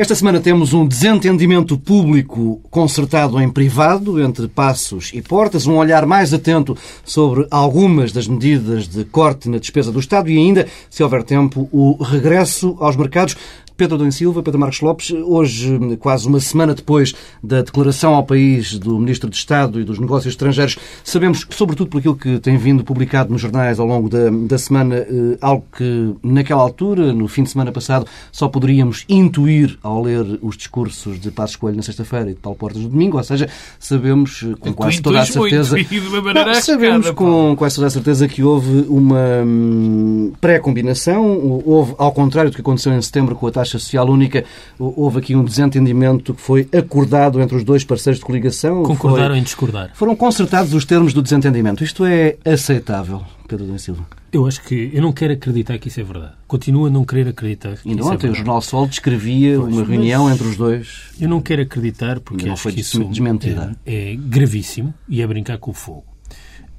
Esta semana temos um desentendimento público consertado em privado entre Passos e Portas, um olhar mais atento sobre algumas das medidas de corte na despesa do Estado e ainda, se houver tempo, o regresso aos mercados. Pedro Adão Silva, Pedro Marcos Lopes, hoje, quase uma semana depois da declaração ao país do Ministro de Estado e dos Negócios Estrangeiros, sabemos, sobretudo por aquilo que tem vindo publicado nos jornais ao longo da, da semana, eh, algo que naquela altura, no fim de semana passado, só poderíamos intuir ao ler os discursos de Passos Coelho na sexta-feira e de Paulo Portas no domingo, ou seja, sabemos eh, com quase toda a certeza... Não, sabemos com quase toda a certeza que houve uma hum, pré-combinação, houve, ao contrário do que aconteceu em setembro com a taxa social única, houve aqui um desentendimento que foi acordado entre os dois parceiros de coligação. Concordaram foi... em discordar. Foram consertados os termos do desentendimento. Isto é aceitável, Pedro Domingos Silva? Eu acho que eu não quero acreditar que isso é verdade. Continuo a não querer acreditar que Ainda isso ontem é o Jornal Sol descrevia pois, uma reunião entre os dois. Eu não quero acreditar porque não acho foi que isso desmentida. É, é gravíssimo e é brincar com o fogo.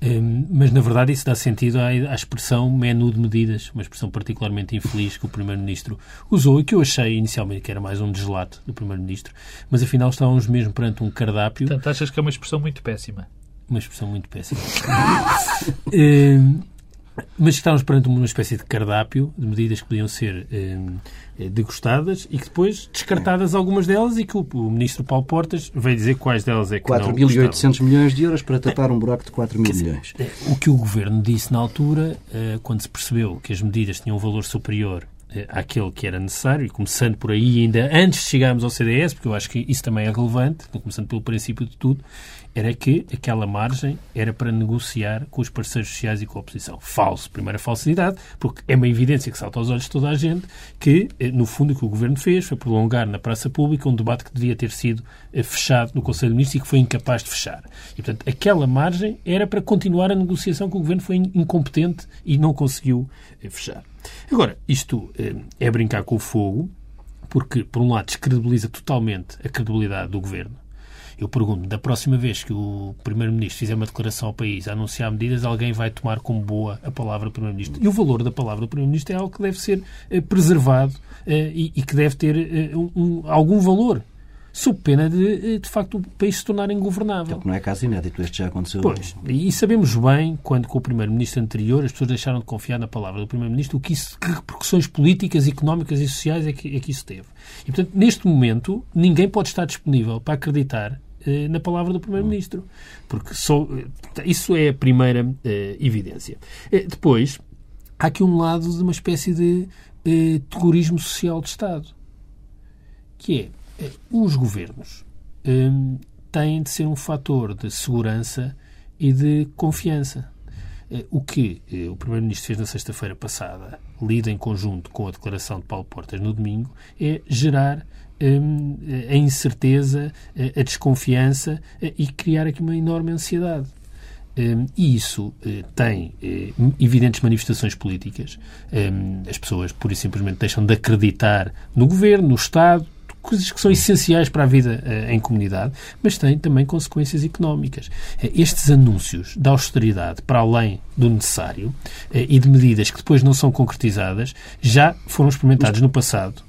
Um, mas, na verdade, isso dá sentido à, à, expressão menu de medidas, uma expressão particularmente infeliz que o Primeiro-Ministro usou e que eu achei inicialmente que era mais um deslato do Primeiro-Ministro, mas afinal estávamos mesmo perante um cardápio. Portanto, achas que é uma expressão muito péssima? Uma expressão muito péssima. um, mas estávamos perante uma espécie de cardápio de medidas que podiam ser eh, degustadas e que depois descartadas algumas delas e que o, o ministro Paulo Portas veio dizer quais delas é que 4.800 milhões de euros para tapar um buraco de 4 mil milhões. Eh, o que o governo disse na altura, eh, quando se percebeu que as medidas tinham um valor superior eh, àquele que era necessário, e começando por aí, ainda antes de chegarmos ao CDS, porque eu acho que isso também é relevante, começando pelo princípio de tudo, era que aquela margem era para negociar com os parceiros sociais e com a oposição. Falso. Primeira falsidade, porque é uma evidência que salta aos olhos de toda a gente que, eh, no fundo, o que o Governo fez foi prolongar na praça pública um debate que devia ter sido eh, fechado no Conselho de Ministros e que foi incapaz de fechar. E, portanto, aquela margem era para continuar a negociação que o Governo foi incompetente e não conseguiu eh, fechar. Agora, isto é brincar com o fogo, porque, por um lado, descredibiliza totalmente a credibilidade do Governo, eu pergunto, da próxima vez que o Primeiro-Ministro fizer uma declaração ao país a anunciar medidas, alguém vai tomar como boa a palavra do Primeiro-Ministro. E o valor da palavra do Primeiro-Ministro é algo que deve ser eh, preservado eh, e, e, que deve ter eh, um, algum valor. Sob pena de, de facto, o país se tornar ingovernável. Então, não é caso inédito, este já aconteceu. Pois, e sabemos bem, quando com o Primeiro-Ministro anterior as pessoas deixaram de confiar na palavra do Primeiro-Ministro, o que, isso, que repercussões políticas, económicas e sociais é que, é que isso teve. E, portanto, neste momento, ninguém pode estar disponível para acreditar eh, na palavra do Primeiro-Ministro. Porque só, eh, isso é a primeira uh, evidência. depois, há aqui um lado de uma espécie de terrorismo social de Estado, que é os governos têm de ser um fator de segurança e de confiança. O que o Primeiro-Ministro fez na sexta-feira passada, lido em conjunto com a declaração de Paulo Portas no domingo, é gerar a incerteza, a desconfiança eh, e criar aqui uma enorme ansiedade. Hum, e isso eh, tem eh, evidentes manifestações políticas. Hum, as pessoas, pura e simplesmente, deixam de acreditar no governo, no Estado, coisas que são essenciais para a vida em comunidade, mas tem também consequências económicas. Estes anúncios da austeridade, para além do necessário, e de medidas que depois não são concretizadas, já foram experimentados no passado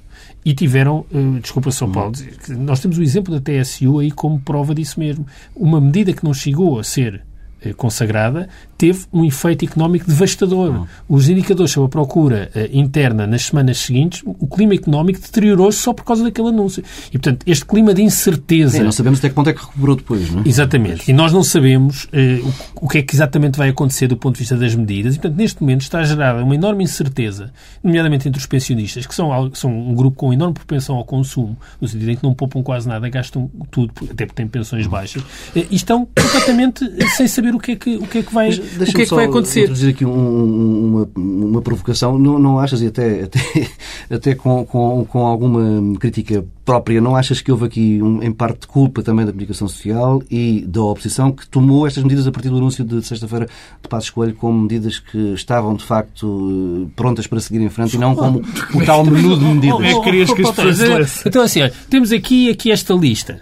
e tiveram, uh, desculpa São uhum. Paulo, nós temos o exemplo da TSU aí como prova disso mesmo. Uma medida que não chegou a ser consagrada teve um efeito económico devastador. Uhum. Os indicadores sobre a procura uh, interna nas semanas seguintes, o clima económico deteriorou-se só por causa daquele anúncio. E, portanto, este clima de incerteza... Sim, não sabemos até que ponto é que recuperou depois, não é? Exatamente. E nós não sabemos uh, o, o, que é que exatamente vai acontecer do ponto de vista das medidas. E, portanto, neste momento está gerada uma enorme incerteza, nomeadamente entre os pensionistas, que são, são um grupo com enorme propensão ao consumo, no sentido em que não poupam quase nada, gastam tudo, até porque têm pensões baixas, uh, e estão completamente sem saber o que é que, o que, é que, vai, Mas o que, deixa-me é que vai acontecer. introduzir aqui um- um- uma, uma provocação. Não, não achas, e até, até, até com, com, com alguma crítica própria, não achas que houve aqui, um, em parte, culpa também da comunicação social e da oposição que tomou estas medidas a partir do anúncio de sexta-feira de Passos Coelho como medidas que estavam, de facto, eh, prontas para seguir em frente e não como o tal menu de medidas? Como é que querias que as Paulo, pessoas eh, lessem? Então, assim, olha, temos aqui, aqui esta lista.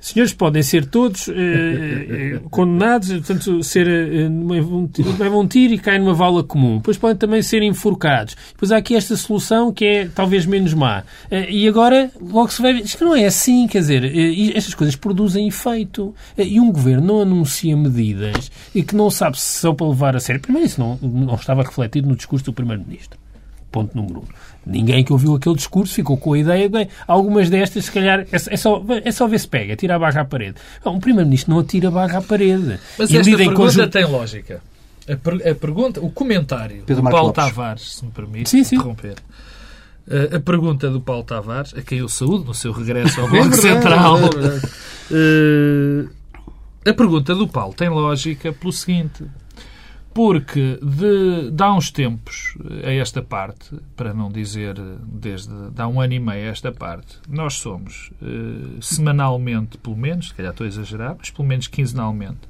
Senhores podem ser todos eh, eh, condenados, portanto, ser, eh, levam um tiro e caem numa vala comum. Depois podem também ser enforcados. Depois há aqui esta solução que é talvez menos má. Eh, e agora, logo se vai ver, que não é assim, quer dizer, eh, estas coisas produzem efeito. Eh, e um governo não anuncia medidas e que não sabe se são para levar a sério. Primeiro, isso não, não estava refletido no discurso do Primeiro-Ministro. Ponto número um. Ninguém que ouviu aquele discurso ficou com a ideia de bem, algumas destas, se calhar, é, é só, é só ver se pega, tira a barra à parede. Não, o Primeiro-Ministro não atira a barra à parede. Mas E a esta medida em pergunta conjunto- tem lógica. A, per- a pergunta, o comentário Pedro do Marcos Paulo Lopes. Tavares, se me permite Sim, sim. interromper. Eh, a pergunta do Paulo Tavares, a quem eu saúdo no seu regresso ao É Bloco verdade, Central. é. Eh, a pergunta do Paulo tem lógica pelo seguinte. Porque de, de há uns tempos a esta parte, para não dizer desde de há um ano e meio a esta parte, nós somos eh, semanalmente, pelo menos, se calhar estou a exagerar, mas pelo menos quinzenalmente,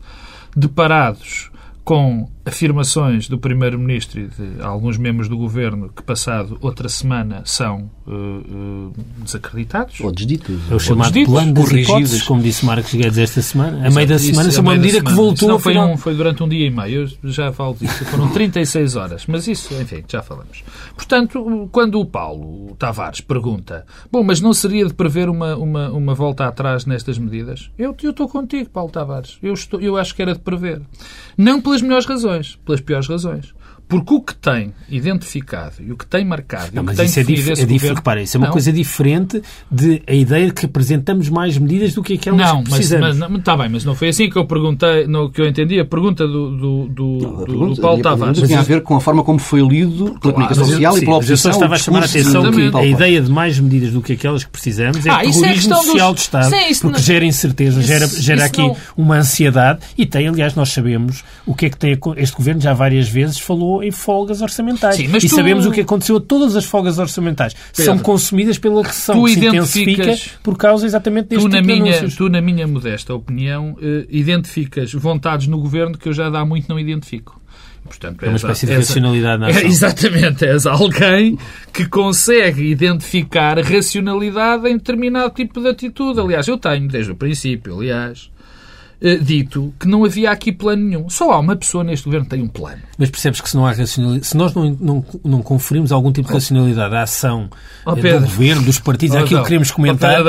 deparados com afirmações do Primeiro-Ministro e de alguns membros do Governo que, passado outra semana, são eh, eh, desacreditados. Ou desditos. É o chamado ditos, plano das corrigidos. hipóteses, como disse Marcos Guedes esta semana. A meio da Isso, semana, a isso é uma medida que semana. voltou Isso não foi, final. um, foi durante um dia e meio. Eu já falo disso. Foram 36 horas. Mas isso, enfim, já falamos. Portanto, quando o Paulo Tavares pergunta bom, mas não seria de prever uma, uma, uma volta atrás nestas medidas? Eu eu estou contigo, Paulo Tavares. Eu, estou, eu acho que era de prever. Não pelas melhores razões, pelas piores razões. Porque o que tem identificado e o que tem marcado e Não, o que mas tem isso é, definido dif esse é dif governo- repara, isso é uma Não. coisa diferente de a ideia de que apresentamos mais medidas do que aquelas Não, que mas, precisamos. mas está bem, mas não foi assim que eu perguntei, no, que eu entendi a pergunta do, do, do, Não, a do- pergunta- do Paulo Tavares. tinha a ver com a forma como foi lido pela comunicação Mas eu- social sim, e pela mas eu só oposição. estava a chamar a atenção de que a ideia de mais medidas do que aquelas que precisamos é Ah, isso é terrorismo dos- social do Estado, Sim, isso porque não- gera incerteza, gera, gera aqui não- uma ansiedade e tem, aliás, nós sabemos o que é que tem este governo já várias vezes falou em folgas orçamentais. Sim, mas e tu- sabemos o que aconteceu a todas as folgas orçamentais. São Pedro, consumidas pela recessão tu que se identificas- intensifica por causa exatamente deste Tu na, tipo de minha, anúncios. tu, na minha modesta opinião, eh, identificas vontades no governo que eu já há muito não identifico. Portanto, É uma espécie de racionalidade na É, ação. exatamente, és alguém que consegue identificar racionalidade em determinado tipo de atitude. Aliás, eu tenho, desde o princípio, aliás, dito que não havia aqui plano nenhum. Só há uma pessoa neste governo que tem um plano. Mas percebes que se não há racionalidade, se nós não, não, não conferimos algum tipo de racionalidade à ação Oh, eh, do governo, dos partidos, Oh, àquilo não. que queremos Oh, comentar,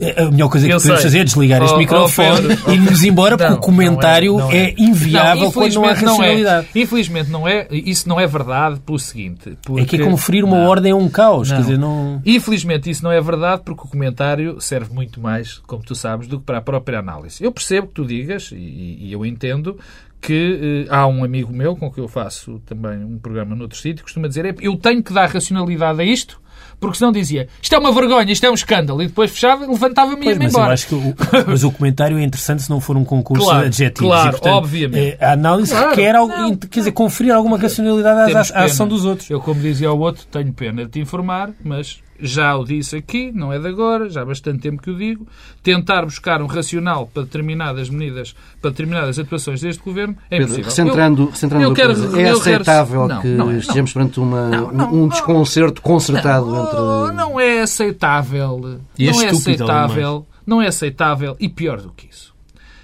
eh, a melhor coisa que Eu podemos sei. fazer é desligar Oh, este oh, microfone oh, e irmos embora porque Não, o comentário não é, é, é. inviável quando não há racionalidade. é. Infelizmente não é. Isso não é verdade pelo seguinte. É porque- que é conferir uma ordem a um caos. Quer dizer, não... Infelizmente isso não é verdade porque o comentário serve muito mais, como tu sabes, do que para a própria análise. Eu percebo que tu digas, e, e eu entendo, que eh, há um amigo meu com que eu faço também um programa noutro sítio, que costuma dizer, "É, eu tenho que dar racionalidade a isto, porque senão dizia, isto é uma vergonha, isto é um escândalo, e depois fechava, levantava-me e ia-me mas eu embora. acho que o, mas o comentário é interessante se não for um concurso Claro, de adjetivos. claro, E, portanto, obviamente. eh, A análise Claro, requer algo, não. quer dizer, conferir alguma racionalidade à, à ação dos outros. Eu, como dizia ao outro, tenho pena de te informar, mas já o disse aqui, não é de agora, já há bastante tempo que o digo. Tentar buscar um racional para determinadas medidas, para determinadas atuações deste governo é Pedro, impossível. recentrando, recentrando eu quero- coisa, é eu quero- aceitável Não, que não é, não. estejamos perante uma, Não, não, um desconcerto concertado não, entre... não é aceitável. E é não é aceitável. Não é aceitável e pior do que isso.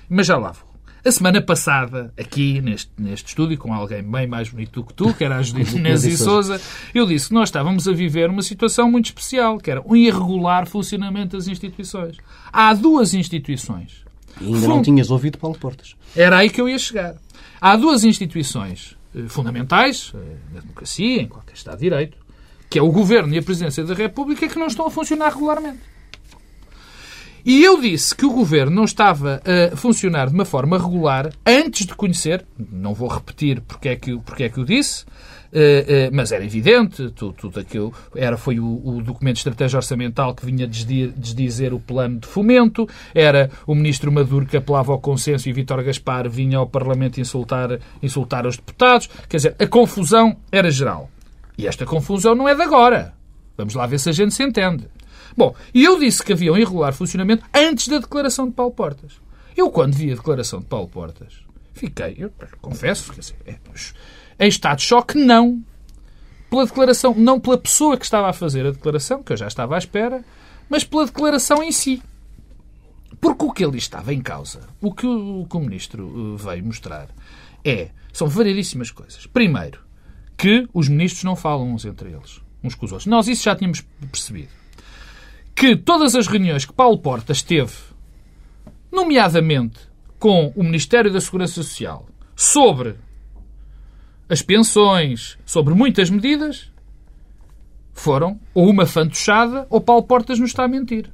Mas já lá vou. A semana passada, aqui neste, neste estúdio, com alguém bem mais bonito do que tu, que era a Judite Inês e Souza, eu disse que nós estávamos a viver uma situação muito especial, que era um irregular funcionamento das instituições. Há duas instituições. E ainda não tinhas ouvido Paulo Portas. Era aí que eu ia chegar. Há duas instituições eh, fundamentais, eh, na democracia, em qualquer Estado de Direito, que é o Governo e a Presidência da República, que não estão a funcionar regularmente. E eu disse que o Governo não estava a funcionar de uma forma regular antes de conhecer, não vou repetir porque é que, porque é que o disse, Uh, uh, mas era evidente, tudo, tudo aquilo era, foi o, o, documento de estratégia orçamental que vinha desdizer o plano de fomento, era o ministro Maduro que apelava ao consenso e Vítor Gaspar vinha ao Parlamento insultar, insultar os deputados. Quer dizer, a confusão era geral. E esta confusão não é de agora. Vamos lá ver se a gente se entende. Bom, e eu disse que havia um irregular funcionamento antes da declaração de Paulo Portas. Eu, quando vi a declaração de Paulo Portas, fiquei, eu confesso, quer dizer, é, em estado de choque, não. Pela declaração, não pela pessoa que estava a fazer a declaração, que eu já estava à espera, mas pela declaração em si. Porque o que ele estava em causa, o que o, o, que o ministro eh, veio mostrar, é, são variedíssimas coisas. Primeiro, que os ministros não falam uns entre eles, uns com os outros. Nós isso já tínhamos percebido. Que todas as reuniões que Paulo Portas teve, nomeadamente com o Ministério da Segurança Social, sobre as pensões, sobre muitas medidas, foram ou uma fantochada ou Paulo Portas nos está a mentir.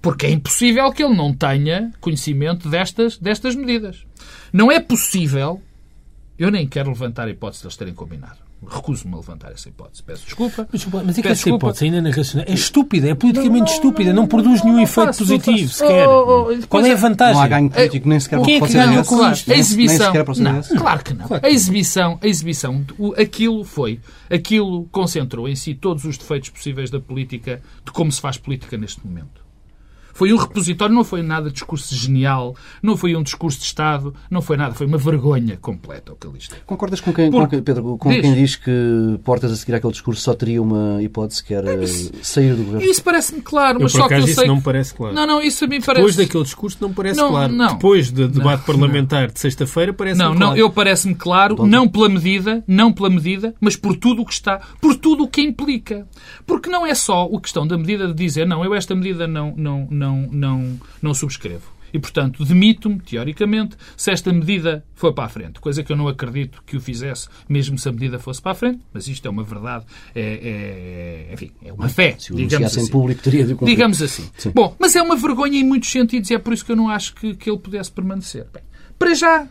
Porque é impossível que ele não tenha conhecimento destas, destas medidas. Não é possível. Eu nem quero levantar a hipótese de eles terem combinado. Recuso-me a levantar essa hipótese. Peço desculpa. Mas, mas é que essa hipótese ainda na racional é estúpida, é politicamente não, não, estúpida, não, não produz nenhum efeito positivo sequer. Oh, oh, Qual é a vantagem? Não há ganho político, nem sequer Quem é que ganhou com isto? A exibição. Não, claro que não. A exibição, a exibição, aquilo foi, aquilo concentrou em si todos os defeitos possíveis da política, de como se faz política neste momento. Foi um repositório, não foi nada de discurso genial, não foi um discurso de Estado, não foi nada, foi uma vergonha completa o que está. Concordas com quem, Porque, com, Pedro, com diz, quem diz que Portas a seguir aquele discurso só teria uma hipótese que era isso, sair do governo? Isso parece-me claro, mas eu, só que eu isso sei. não me parece claro. Não, não, isso a mim parece. Depois daquele discurso não me parece não, claro. Não. Depois do debate não, parlamentar não. de sexta-feira parece Não, claro. não, eu parece-me claro, Bom, não pela medida, não pela medida, mas por tudo o que está, por tudo o que implica. Porque não é só a questão da medida de dizer, não, eu esta medida não, não, não, não não subscrevo. E, portanto, demito-me, teoricamente, se esta medida for para a frente. Coisa que eu não acredito que o fizesse, mesmo se a medida fosse para a frente, mas isto é uma verdade, é, é enfim, é uma fé, se o digamos assim. em público, teria de cumprir. Digamos assim. Sim. Bom, mas é uma vergonha em muitos sentidos e é por isso que eu não acho que, que ele pudesse permanecer. Bem, para já,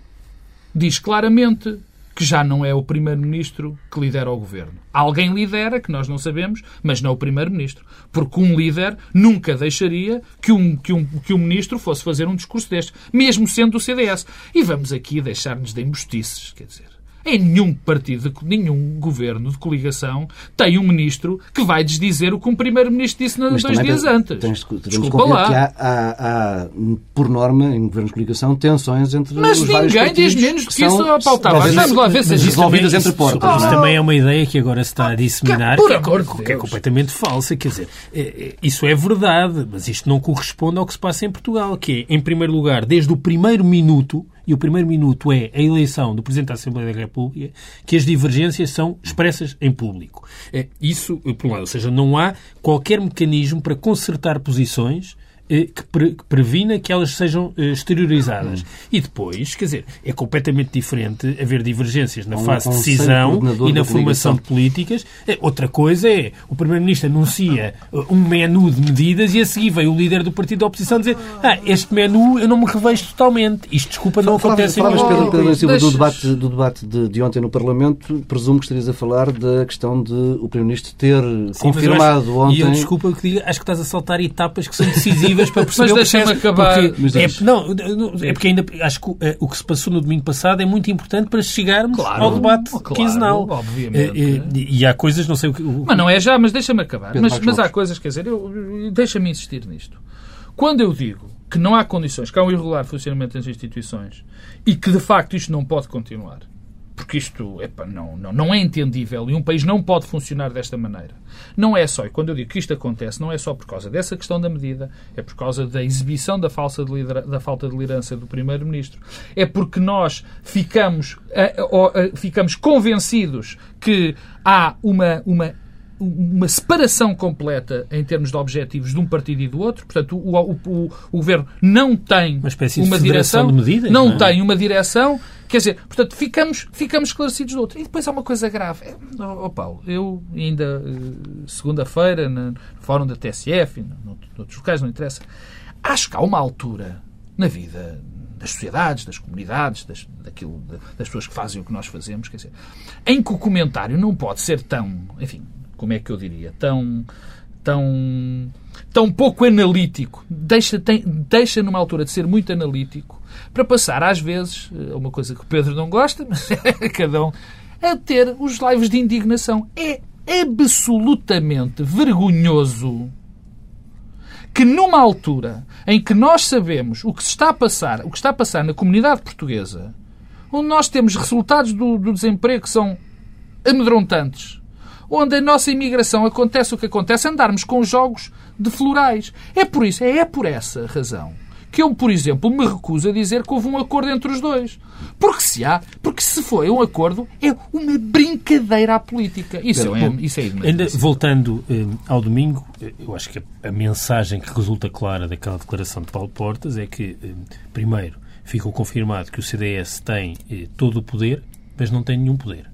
diz claramente que já não é o Primeiro-Ministro que lidera o Governo. Alguém lidera, que nós não sabemos, mas não o Primeiro-Ministro. Porque um líder nunca deixaria que um, que, um, que um Ministro fosse fazer um discurso deste, mesmo sendo do CDS. E vamos aqui deixar-nos de embustices, quer dizer. Em nenhum partido, nenhum governo de coligação tem um ministro que vai desdizer o que um primeiro-ministro disse dois dias antes. Tens, Desculpa lá. Que há, há, há, por norma, em governos de coligação, tensões entre mas os vários. Mas ninguém diz menos do que, isso, Paulo Tavares. Vamos lá ver se resolvidas entre portas. Isso, também é uma ideia que agora se está a disseminar, que, é, que, que é completamente falsa. Quer dizer, é, é, isso é verdade, mas isto não corresponde ao que se passa em Portugal, que é, em primeiro lugar, desde o primeiro minuto, e o primeiro minuto é a eleição do Presidente da Assembleia da República, que as divergências são expressas em público. É, isso, por um lado, ou seja, não há qualquer mecanismo para consertar posições que, pre, que previna que elas sejam eh, exteriorizadas. E depois, quer dizer, é completamente diferente haver divergências na fase de decisão e na formação de políticas. É, outra coisa é o Primeiro-Ministro anuncia eh, um menu de medidas e a seguir vem o líder do partido da oposição dizer ah, este menu eu não me revejo totalmente. Isto, desculpa, não acontece falavas, Pedro, Pedro Silva, do debate, do debate de, de, ontem no Parlamento, presumo que estarias a falar da questão de o Primeiro-Ministro ter Sim, confirmado acho, ontem... E eu, desculpa que diga, acho que estás a saltar etapas que são decisivas para perceber mas deixa-me acabar. Porque, é, não, é porque ainda acho que é, o que se passou no domingo passado é muito importante para chegarmos claro, ao debate claro, quinzenal. Obviamente. E, e, e, há coisas, não sei o que. O... Mas não é já, mas deixa-me acabar. mas, mas há coisas, quer dizer, deixa-me insistir nisto. Quando eu digo que não há condições, que há um irregular funcionamento das instituições e que de facto isto não pode continuar, porque isto epa, não, não, não é entendível e um país não pode funcionar desta maneira. Não é só, e quando eu digo que isto acontece, não é só por causa dessa questão da medida, é por causa da exibição da, falsa de lidera, da falta de liderança do Primeiro-Ministro. É porque nós ficamos, ficamos convencidos que há uma, uma uma separação completa em termos de objetivos de um partido e do outro. Portanto, o, o, o, o governo não tem uma, uma direção, de medidas, não, não é? tem uma direção Quer dizer, portanto, ficamos, ficamos esclarecidos do outro. E depois há uma coisa grave. É, oh, Paulo, eu ainda eh, segunda-feira, no fórum da TSF, noutros locais, não interessa, acho que há uma altura na vida das sociedades, das comunidades, das, daquilo, das pessoas que fazem o que nós fazemos, quer dizer, em que o comentário não pode ser tão, enfim, como é que eu diria, tão tão tão pouco analítico, deixa, tem, deixa numa altura de ser muito analítico, para passar às vezes, é uma coisa que o Pedro não gosta, mas é cada um, a ter os lives de indignação. É absolutamente vergonhoso que numa altura em que nós sabemos o que se está a passar, o que está a passar na comunidade portuguesa, onde nós temos resultados do, do desemprego que são amedrontantes, onde a nossa imigração acontece o que acontece, andarmos com jogos de florais. É por isso, é por essa razão que eu, por exemplo, me recuso a dizer que houve um acordo entre os dois. Porque se há, porque se foi um acordo, é uma brincadeira à política. Isso é, isso é Ainda voltando eh, ao domingo, eu acho que a, a, mensagem que resulta clara daquela declaração de Paulo Portas é que, eh, primeiro, ficou confirmado que o CDS tem eh, todo o poder, mas não tem nenhum poder.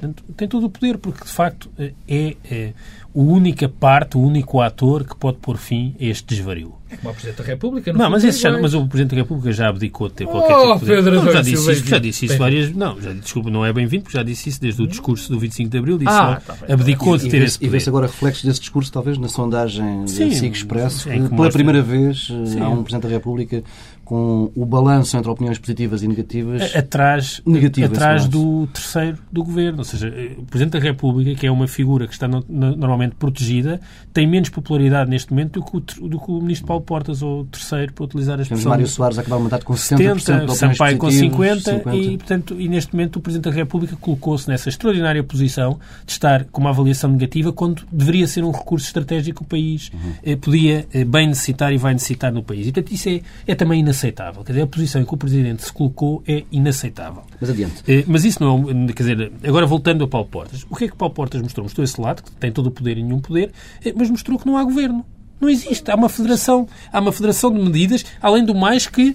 Portanto, tem todo o poder, porque de facto eh, é, é a única parte, o único ator que pode pôr fim a este desvario. É como o Presidente da República. Não, mas, esse já, mas o Presidente da República já abdicou de ter qualquer oh, tipo de poder. Pedro, não, já, disse isso, já disse isso várias Não, já, desculpa, não é bem-vindo, porque já disse isso desde o discurso do 25 de Abril. Disse ah, tá abdicou de ter e, esse poder. E vê-se agora reflexos desse discurso, talvez, na sondagem Sim, da Expresso. Pela mostra... primeira vez Sim. há um Presidente da República com o balanço entre opiniões positivas e negativas atrás, negativas, atrás do terceiro do governo. Ou seja, o Presidente da República, que é uma figura que está no, normalmente protegida, tem menos popularidade neste momento do que o, do que o Ministro Paulo Portas ou o terceiro, para utilizar a expressão. Mário Soares acabar o mandato com 70%, 70 Sampaio com 50%, 50, E, portanto, e neste momento o Presidente da República colocou-se nessa extraordinária posição de estar com uma avaliação negativa quando deveria ser um recurso estratégico que o país uhum. eh, podia eh, bem necessitar e vai necessitar no país. E, portanto, isso é, é também inaceitável inaceitável. Quer dizer, a posição em que o Presidente se colocou é inaceitável. Mas adiante. Eh, mas isso não é... Quer dizer, agora voltando a Paulo Portas. O que é que Paulo Portas mostrou? Mostrou esse lado, que tem todo o poder e nenhum poder, eh, mas mostrou que não há governo. Não existe. Há uma federação, há uma federação de medidas, além do mais que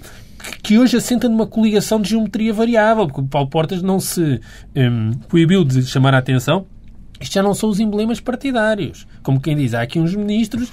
que hoje assenta numa coligação de geometria variável, porque o Paulo Portas não se um, proibiu de chamar a atenção isto já não são os emblemas partidários. Como quem diz, há aqui uns ministros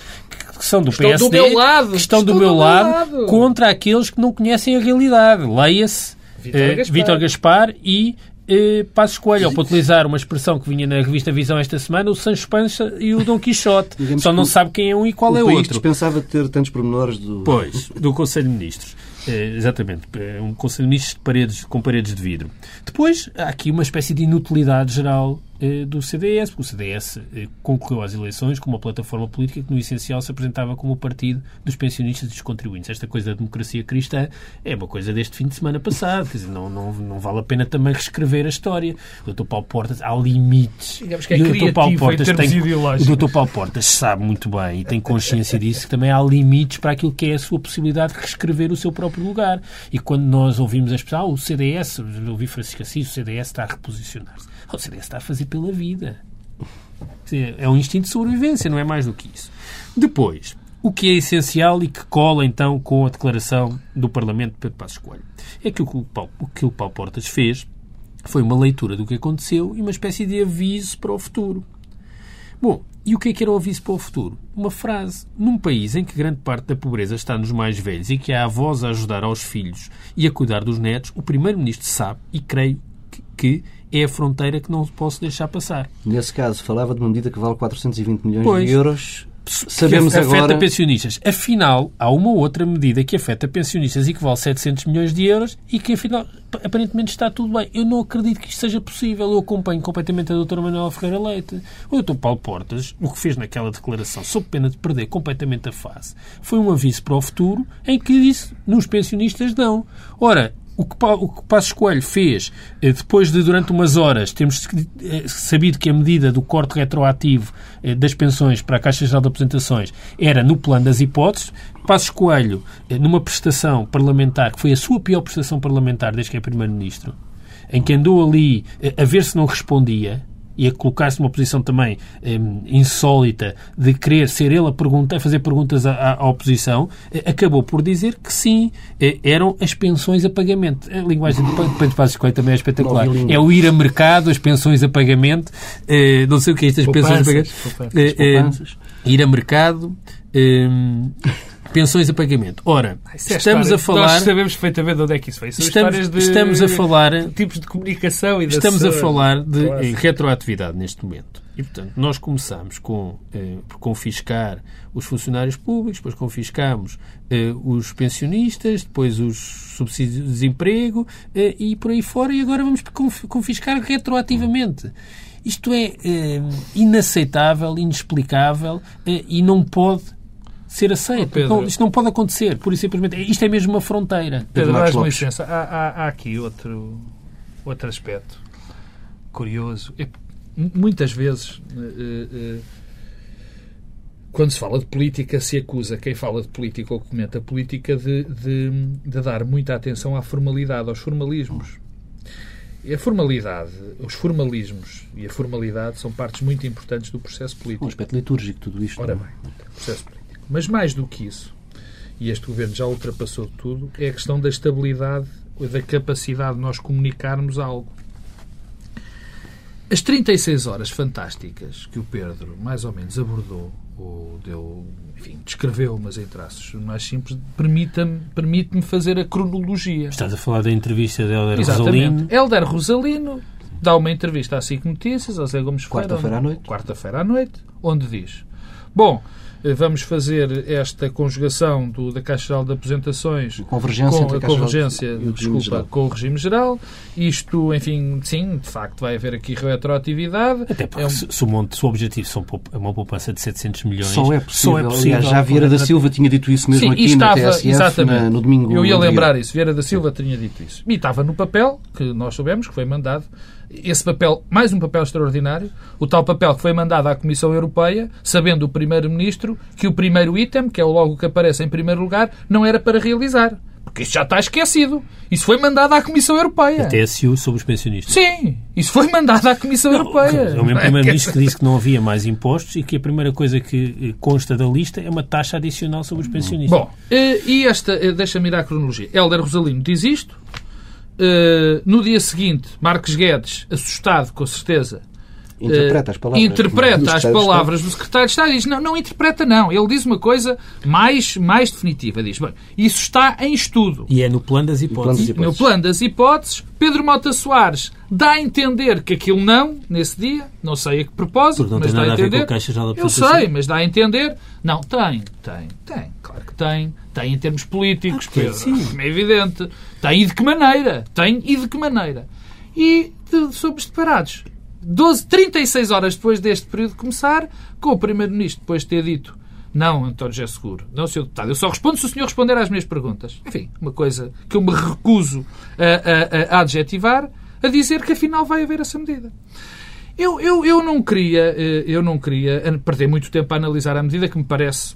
que são do estão PSD, do meu lado, que estão, do, do meu lado, lado, contra aqueles que não conhecem a realidade. Leia-se Vítor eh, Gaspar. Gaspar. e eh, Passos Coelho, ou para utilizar uma expressão que vinha na revista Visão esta semana, o Sancho Pança e o Dom Quixote. Só não sabe quem é um e qual o é o outro. dispensava ter tantos pormenores do... Pois, do Conselho de Ministros. É, exatamente. É um Conselho de Ministros de paredes, com paredes de vidro. Depois, há aqui uma espécie de inutilidade geral eh, do CDS, porque o CDS eh, concorreu às eleições com uma plataforma política que, no essencial, se apresentava como o partido dos pensionistas e dos contribuintes. Esta coisa da democracia cristã é uma coisa deste fim de semana passado, quer dizer, não, não, não vale a pena também reescrever a história. O Dr. Paulo Portas, há limites. Digamos que é o Dr. Paulo Portas tem, O Dr. Paulo Portas sabe muito bem e tem consciência disso que também há limites para aquilo que é a sua possibilidade de reescrever o seu próprio lugar. E quando nós ouvimos a expressão, ah, o CDS, ouvi Francisco Assis, o CDS está a reposicionar-se. O CDS está a fazer pela vida. É um instinto de sobrevivência, não é mais do que isso. Depois, o que é essencial e que cola então com a declaração do Parlamento de Pedro Passos Coelho é que o que o Paulo, o que o Paulo Portas fez foi uma leitura do que aconteceu e uma espécie de aviso para o futuro. Bom, e o que é que era o aviso para o futuro? Uma frase. Num país em que grande parte da pobreza está nos mais velhos e que há avós a ajudar aos filhos e a cuidar dos netos, o Primeiro-Ministro sabe, e creio que, que é a fronteira que não posso deixar passar. Nesse caso, falava de uma medida que vale 420 milhões pois, de euros. Sabemos que afeta agora... pensionistas. Afinal, há uma outra medida que afeta pensionistas e que vale 700 milhões de euros e que, afinal, aparentemente está tudo bem. Eu não acredito que isto seja possível. Eu acompanho completamente a doutora Manuela Ferreira Leite. O doutor Paulo Portas, o que fez naquela declaração, sob pena de perder completamente a face, foi um aviso para o futuro em que disse nos pensionistas não. Ora, o que, o que Passos Coelho fez, eh, depois de, durante umas horas, temos eh, sabido que a medida do corte retroativo eh, das pensões para a Caixa Geral de Apresentações era no plano das hipóteses, Passos Coelho, numa prestação parlamentar, que foi a sua pior prestação parlamentar desde que é Primeiro-Ministro, em que andou ali a ver se não respondia, e a colocar-se numa posição também um, insólita de querer ser ele a perguntar, fazer perguntas à, à, oposição, eh, acabou por dizer que sim, eh, eram as pensões a pagamento. A linguagem de Pedro Passos Coelho também é espetacular. É o ir a mercado, as pensões a pagamento, eh, não sei o que é estas pensões a pagamento. Ir a mercado, Pensões a pagamento. Ora, Isso é estamos história- a falar... Nós sabemos perfeitamente de onde é que isso veio. São Estamos, de estamos a falar tipos de comunicação e Estamos a falar de Claro. eh, retroatividade neste momento. E, portanto, nós começamos com, eh, por confiscar os funcionários públicos, depois confiscamos eh, os pensionistas, depois os subsídios de desemprego eh, e por aí fora, e agora vamos conf- confiscar retroativamente. Isto é eh, inaceitável, inexplicável eh, e não pode ser aceito. Oh, Pedro. Não, isto não pode acontecer. Por isso, simplesmente, isto é mesmo uma fronteira. Pedro, Lopes. licença. Há, há- há aqui outro, outro aspecto curioso. É, muitas vezes, eh, eh, eh, quando se fala de política, se acusa quem fala de política ou comenta política de, de, de dar muita atenção à formalidade, aos formalismos. E a formalidade, os formalismos e a formalidade são partes muito importantes do processo político. Um aspecto litúrgico, tudo isto. Ora bem, processo político. Mas mais do que isso, e este governo já ultrapassou tudo, é a questão da estabilidade, da capacidade de nós comunicarmos algo. As 36 horas fantásticas que o Pedro mais ou menos abordou, ou deu, enfim, descreveu, mas em traços mais simples, permita-me- permite-me fazer a cronologia. Estás a falar da entrevista de Helder. Rosalino. Helder Rosalino dá uma entrevista à SIC Notícias, ao Zé Gomes. Quarta-feira à noite. Quarta-feira à noite, onde diz: Bom, vamos fazer esta conjugação do, da Caixa Geral de Apresentações Convergência com a a convergência, e o regime desculpa, geral. com o regime geral. Isto, enfim, sim, de facto vai haver aqui retroatividade. Até porque É um- se, se o, monte, se o objetivo são é uma poupança de 700 milhões, Só é possível. só é possível Aliás, já Vieira da Silva tinha dito isso mesmo Sim, aqui estava, na TSF exatamente. na- no domingo. Eu ia anterior. lembrar isso. Vieira da Silva tinha dito isso. E estava no papel, que nós soubemos, que foi mandado. Esse papel, mais um papel extraordinário, o tal papel que foi mandado à Comissão Europeia, sabendo o Primeiro-Ministro que o primeiro item, que é o logo que aparece em primeiro lugar, não era para realizar. Porque isso já está esquecido. Isso foi mandado à Comissão Europeia. TSU sobre os pensionistas. Sim, isso foi mandado à Comissão Europeia. É o mesmo Não é? Primeiro-Ministro que disse que não havia mais impostos e que a primeira coisa que eh, consta da lista é uma taxa adicional sobre os pensionistas. Bom, eh, e esta, eh, deixa-me ir à cronologia. Helder Rosalino diz isto. Eh, no dia seguinte, Marcos Guedes, assustado, com certeza, Interpreta as palavras. do interpreta as Secretário de palavras do secretário de Estado e diz: não, não interpreta, não. Ele diz uma coisa mais, mais definitiva. Diz: bem, isso está em estudo. E é no plano das hipóteses. No plano das hipóteses, Pedro Mota Soares dá a entender que aquilo não, nesse dia, não sei a que propósito, Porque não mas tem dá nada a a ver entender. com a Caixa Eu sei, mas dá a entender. Não, tem, tem, tem, claro que tem. Tem em termos políticos, tem, Pedro, sim. como é evidente. Tem e de que maneira? Tem e de que maneira? E de, sobre os separados. 12, 36 horas depois deste período começar, com o Primeiro-Ministro depois de ter dito não, António José Seguro, não, Sr. Deputado, eu só respondo se o senhor responder às minhas perguntas. Enfim, uma coisa que eu me recuso a, a- a adjetivar, a dizer que afinal vai haver essa medida. Eu, eu, eu não queria, eh, eu não queria perder muito tempo a analisar a medida que me parece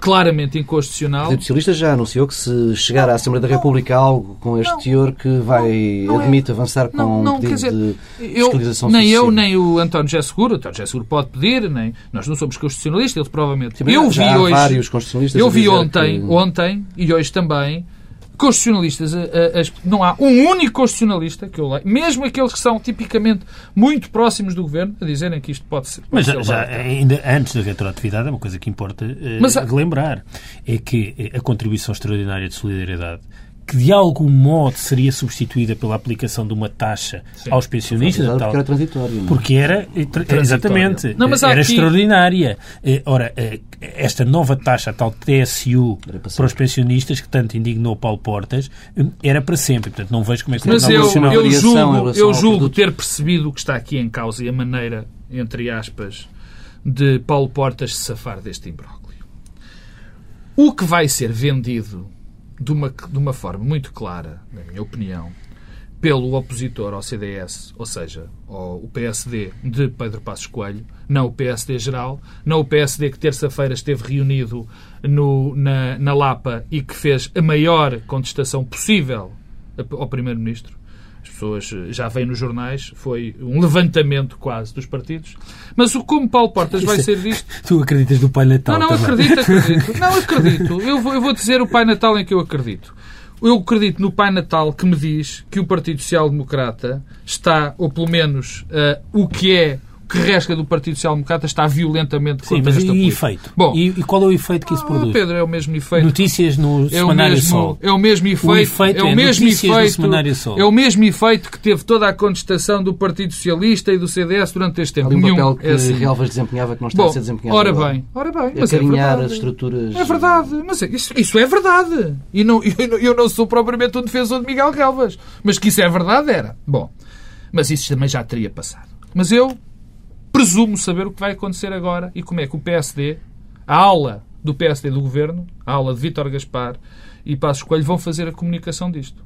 claramente O inconstitucional. Partido Socialista já anunciou que se chegar à Assembleia da República algo com este Não. teor que vai, Não é. admite avançar com Não, não, um pedido dizer, de eu, fiscalização nem eu, nem o António José Seguro, o António José Seguro pode pedir, nem nós não somos constitucionalistas, ele provavelmente. Sim, eu já vi hoje, vários constitucionalistas eu vi ontem, que- ontem e hoje também, constitucionalistas, a- a- as- não há um único constitucionalista que eu leio, mesmo aqueles que são tipicamente muito próximos do governo, a dizerem que isto pode ser. pode Mas já, ser já, ainda antes da retroatividade, é uma coisa que importa eh, Mas há- de lembrar, é que eh, a contribuição extraordinária de solidariedade, que de algum modo seria substituída pela aplicação de uma taxa aos pensionistas, a Porque tal- era transitório. não é? porque era, eh, tra- exatamente, Não, mas eh, era aqui- extraordinária. Eh, Ora, esta nova taxa, a tal TSU, Era para para os pensionistas, que tanto indignou Paulo Portas, era para sempre. Portanto, não vejo como é que Mas eu, eu julgo, eu julgo ter percebido o que está aqui em causa e a maneira, entre aspas, de Paulo Portas se safar deste imbróglio. O que vai ser vendido de uma, de uma forma muito clara, na minha opinião, pelo opositor ao CDS, ou seja, ao, o PSD de Pedro Passos Coelho, não o PSD geral, não o PSD que terça-feira esteve reunido no, na, na Lapa e que fez a maior contestação possível ao Primeiro-Ministro. As pessoas eh, já veem nos jornais, foi um levantamento quase dos partidos. Mas o como Paulo Portas vai ser visto Tu acreditas no Pai Natal não, não, também. acredito, acredito. Não, acredito. Eu vou, eu vou dizer o Pai Natal em que eu acredito. Eu acredito no Pai Natal que me diz que o Partido Social Democrata está, ou pelo menos eh, o que é que resta do Partido Social Democrata está violentamente Sim, contra mas esta e política. efeito? Bom, E, e qual é o efeito que isso ah, produz? Pedro, é o mesmo efeito. Notícias no É o, Semanário mesmo, Sol. é o mesmo efeito, efeito é o é mesmo efeito, Semanário Sol. é o mesmo efeito que teve toda a contestação do Partido Socialista e do CDS durante este tempo. Ali um Nenhum papel que é assim. Relvas desempenhava que não está Bom, a ser desempenhado. ora agora. bem, ora bem, mas é as estruturas. É verdade, mas é- isso, isso é verdade. E não, eu, não- eu não sou propriamente um defensor de Miguel Relvas. Mas que isso é verdade, era. Bom, mas isso também já teria passado. Mas eu presumo saber o que vai acontecer agora e como é que o PSD, a aula do PSD do Governo, a aula de Vítor Gaspar e Passos Coelho vão fazer a comunicação disto.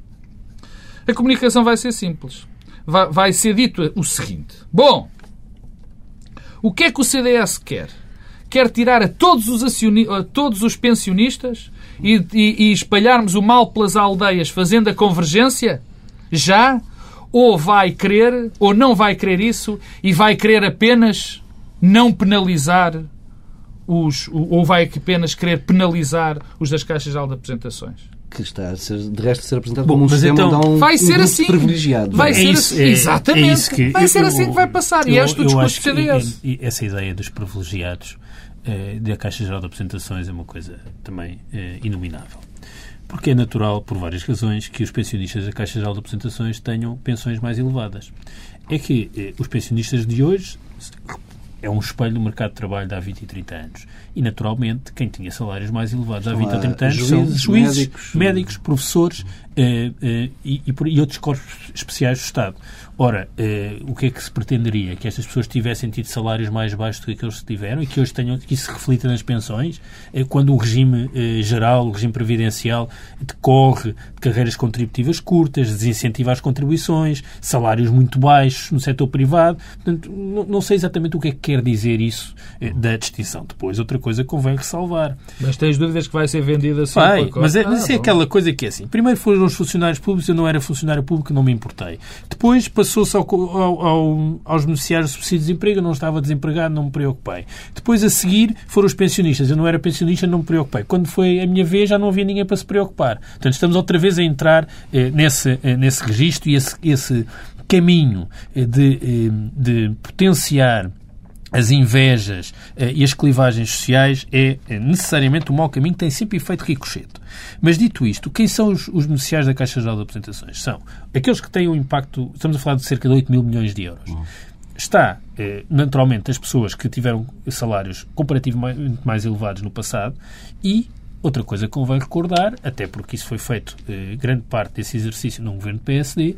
A comunicação vai ser simples. Vai, vai ser dito o seguinte. Bom, o que é que o CDS quer? Quer tirar a todos os, acioni- a todos os pensionistas e, e- e espalharmos o mal pelas aldeias fazendo a convergência? Já? Ou vai querer, ou não vai querer isso, e vai querer apenas não penalizar os. Ou vai apenas querer penalizar os das caixas de apresentações? Que está a ser, de resto, a ser apresentado Bom, como um sistema então- de um, Vai um ser grupo assim. privilegiado. Vai É ser isso, assim. é- Exatamente. é isso que Vai eu- ser assim que vai passar. E eu- este é o eu discurso que, CDS. e- e essa ideia dos privilegiados eh, da Caixa Geral de Apresentações é uma coisa também eh, inominável. Porque é natural, por várias razões, que os pensionistas da Caixa Geral de Apresentações tenham pensões mais elevadas. É que eh, os pensionistas de hoje é um espelho do mercado de trabalho de há 20 e 30 anos. E, naturalmente, quem tinha salários mais elevados há Estão 20 ou lá 30 anos juízes, são juízes, médicos. médicos, professores e, e por- e outros corpos especiais do Estado. Ora, eh, o que é que se pretenderia? Que estas pessoas tivessem tido salários mais baixos do que aqueles que tiveram e que hoje tenham, que isso se reflita nas pensões, eh, quando o regime eh, geral, o regime previdencial, decorre de carreiras contributivas curtas, desincentiva as contribuições, salários muito baixos no setor privado. Portanto, não, sei exatamente o que é que quer dizer isso eh, da distinção. Depois, outra coisa convém ressalvar. Mas tens dúvidas que vai ser vendido assim? Vai, mas, é, mas Ah, isso é aquela coisa que é assim. Primeiro foram os funcionários públicos, eu não era funcionário público, não me importei. Depois passou-se ao, ao, ao, aos beneficiários de subsídio de desemprego, eu não estava desempregado, não me preocupei. Depois a seguir foram os pensionistas, eu não era pensionista, não me preocupei. Quando foi a minha vez já não havia ninguém para se preocupar. Portanto, estamos outra vez a entrar eh, nesse, eh, nesse registro e esse, esse caminho eh, de, eh, de potenciar as invejas eh, e as clivagens sociais é eh, necessariamente um mau caminho tem sempre efeito ricochete. Mas dito isto, quem são os, os beneficiários da Caixa Geral de Apresentações? São aqueles que têm um impacto, estamos a falar de cerca de 8 mil milhões de euros. Está, eh, naturalmente, as pessoas que tiveram salários comparativamente mais elevados no passado e outra coisa que convém recordar, até porque isso foi feito eh, grande parte desse exercício no governo PSD,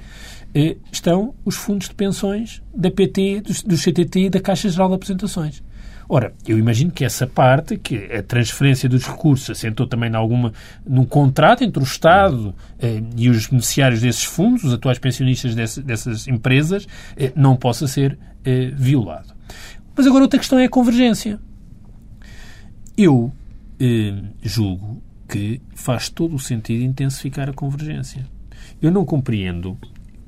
eh, estão os fundos de pensões da PT, do, do CTT e da Caixa Geral de Apresentações. Ora, eu imagino que essa parte, que a transferência dos recursos assentou também alguma, num contrato entre o Estado eh, e os beneficiários desses fundos, os atuais pensionistas desse- dessas empresas, eh, não possa ser eh, violado. Mas agora outra questão é a convergência. Eu julgo que faz todo o sentido intensificar a convergência. Eu não compreendo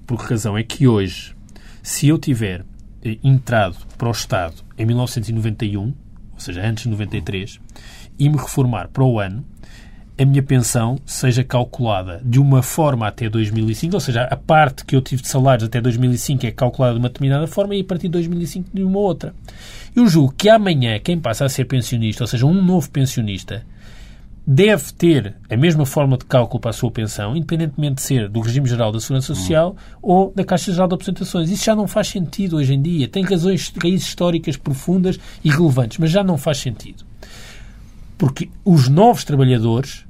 por que razão é que hoje, se eu tiver eh, entrado para o Estado em 1991, ou seja, antes de 93, e me reformar para o ano, a minha pensão seja calculada de uma forma até 2005, ou seja, a parte que eu tive de salários até 2005 é calculada de uma determinada forma e a partir de 2005 de uma outra. Eu julgo que amanhã quem passa a ser pensionista, ou seja, um novo pensionista, deve ter a mesma forma de cálculo para a sua pensão, independentemente de ser do regime geral da Segurança Social ou da Caixa Geral de Apresentações. Isso já não faz sentido hoje em dia. Tem razões, raízes históricas profundas e relevantes, mas já não faz sentido. Porque os novos trabalhadores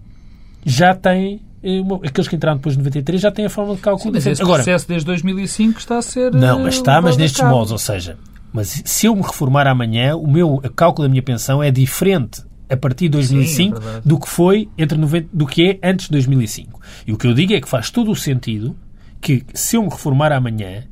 já têm, eh, aqueles que entraram depois de 93, já têm a forma de cálculo Mas diferente. esse Agora, processo desde 2005 está a ser. não, eh, mas está, mas levado a nestes moldes, ou seja, mas se eu me reformar amanhã, o meu o cálculo da minha pensão é diferente a partir de 2005 é verdade. do que foi entre 90, do que é antes de 2005. E o que eu digo é que faz todo o sentido que se eu me reformar amanhã,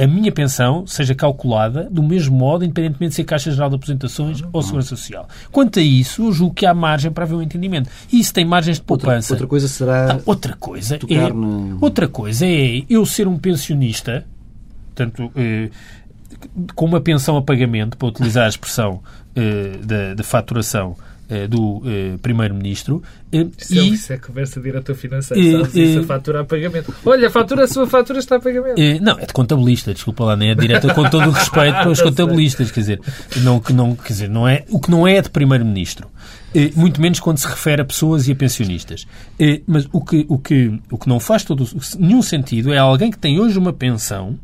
a minha pensão seja calculada do mesmo modo, independentemente de ser Caixa Geral de Apresentações ou Segurança Social. Quanto a isso, eu julgo que há margem para haver um entendimento. E isso tem margens de Outra, poupança. outra coisa será Ah, outra coisa é no- outra coisa é eu ser um pensionista, portanto, eh, com uma pensão a pagamento, para utilizar a expressão eh, da, da faturação eh, do eh, Primeiro-Ministro. eh, Isso, é, e, isso é conversa diretor financeiro, sabes? Isso a fatura a pagamento. Olha, a fatura, a sua fatura está a pagamento. não, é de contabilista, desculpa lá, nem é direta com todo o respeito para os sei. contabilistas, quer dizer, não, que não, quer dizer, não é, o que não é de Primeiro-Ministro. Muito menos quando se refere a pessoas e a pensionistas. Mas o que, o, que, o que não faz todo, nenhum sentido é alguém que tem hoje uma pensão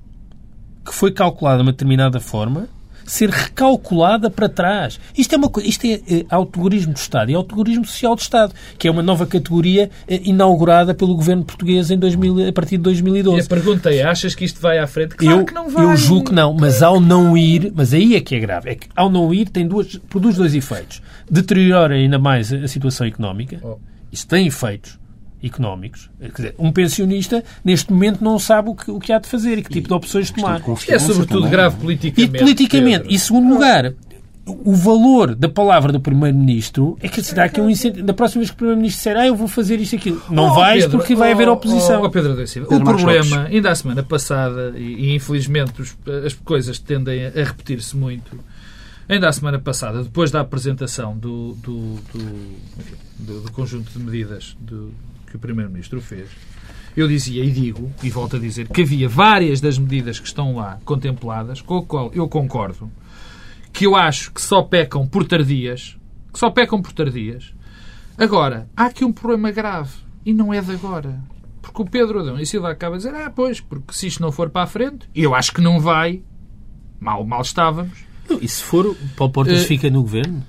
que foi calculada de uma determinada forma ser recalculada para trás. Isto é, uma, coisa- isto é eh, autogorismo do Estado e autogorismo social do Estado, que é uma nova categoria eh, inaugurada pelo governo português em 2000, a partir de E a 2012. pergunta é, achas que isto vai à frente? Claro eu, que não vai. eu julgo que não, mas ao não ir, mas aí é que é grave, é que ao não ir tem duas, produz dois efeitos. Deteriora ainda mais a, a situação económica, Oh. isso tem efeitos económicos. Quer dizer, um pensionista neste momento não sabe o que, o que há de fazer e que tipo de opções tomar. Isto é sobretudo grave politicamente. E politicamente, Pedro. e segundo lugar, o valor da palavra do Primeiro-Ministro é que se dá aqui um incentivo. Da próxima vez que o Primeiro-Ministro disser, ah, eu vou fazer isto e aquilo. Não Oh, vais Pedro, porque vai oh, haver oposição. oh, oh, Pedro Pedro o Marcos problema, Lopes. ainda a semana passada, e, e infelizmente os- as coisas tendem a, a repetir-se muito, ainda a semana passada, depois da apresentação do, do, do, enfim, do- do conjunto de medidas do- que o Primeiro-Ministro fez, eu dizia e digo, e volto a dizer, que havia várias das medidas que estão lá contempladas, com o qual eu concordo, que eu acho que só pecam por tardias, que só pecam por tardias. Agora, há aqui um problema grave, e não é de agora. Porque o Pedro Adão e Silva acaba de dizer, ah, pois, porque se isto não for para a frente, eu acho que não vai, mal, mal estávamos. E se for, o Paulo Portas Eh, fica no governo?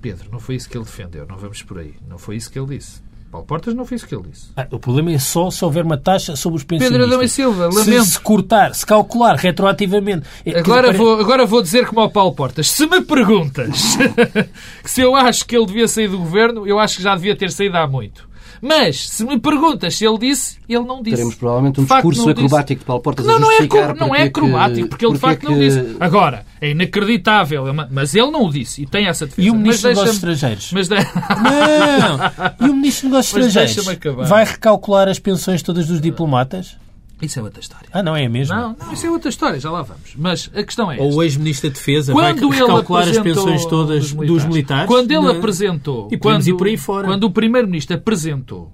Pedro, não foi isso que ele defendeu, não vamos por aí. Não foi isso que ele disse. Paulo Portas não foi isso que ele disse. Ah, o problema é só se houver uma taxa sobre os pensionistas. Pedro Adão e Silva, se, lamento. se cortar, se calcular retroativamente. É, Agora vou, agora vou dizer como ao Paulo Portas. Se me perguntas se eu acho que ele devia sair do governo, eu acho que já devia ter saído há muito. Mas, se me perguntas se ele disse, ele não disse. Teremos provavelmente um facto, discurso não disse. acrobático de Paulo Portas Não, a não é, não porque é é acrobático, porque ele de porque facto é não que- disse. Agora, é inacreditável, é mas ele não o disse e tem essa defesa. E o Ministro dos Negócios Estrangeiros? Mas de... Não! E o Ministro dos Negócios Mas Estrangeiros vai recalcular as pensões todas dos diplomatas? Isso é outra história. Ah, não é mesmo? Não, não, isso é outra história, já lá vamos. Mas a questão é. Ou esta. o ex-ministro da Defesa quando vai ele recalcular as pensões todas dos militares? Quando ele Na- apresentou, E quando, ir por aí fora. quando o primeiro-ministro apresentou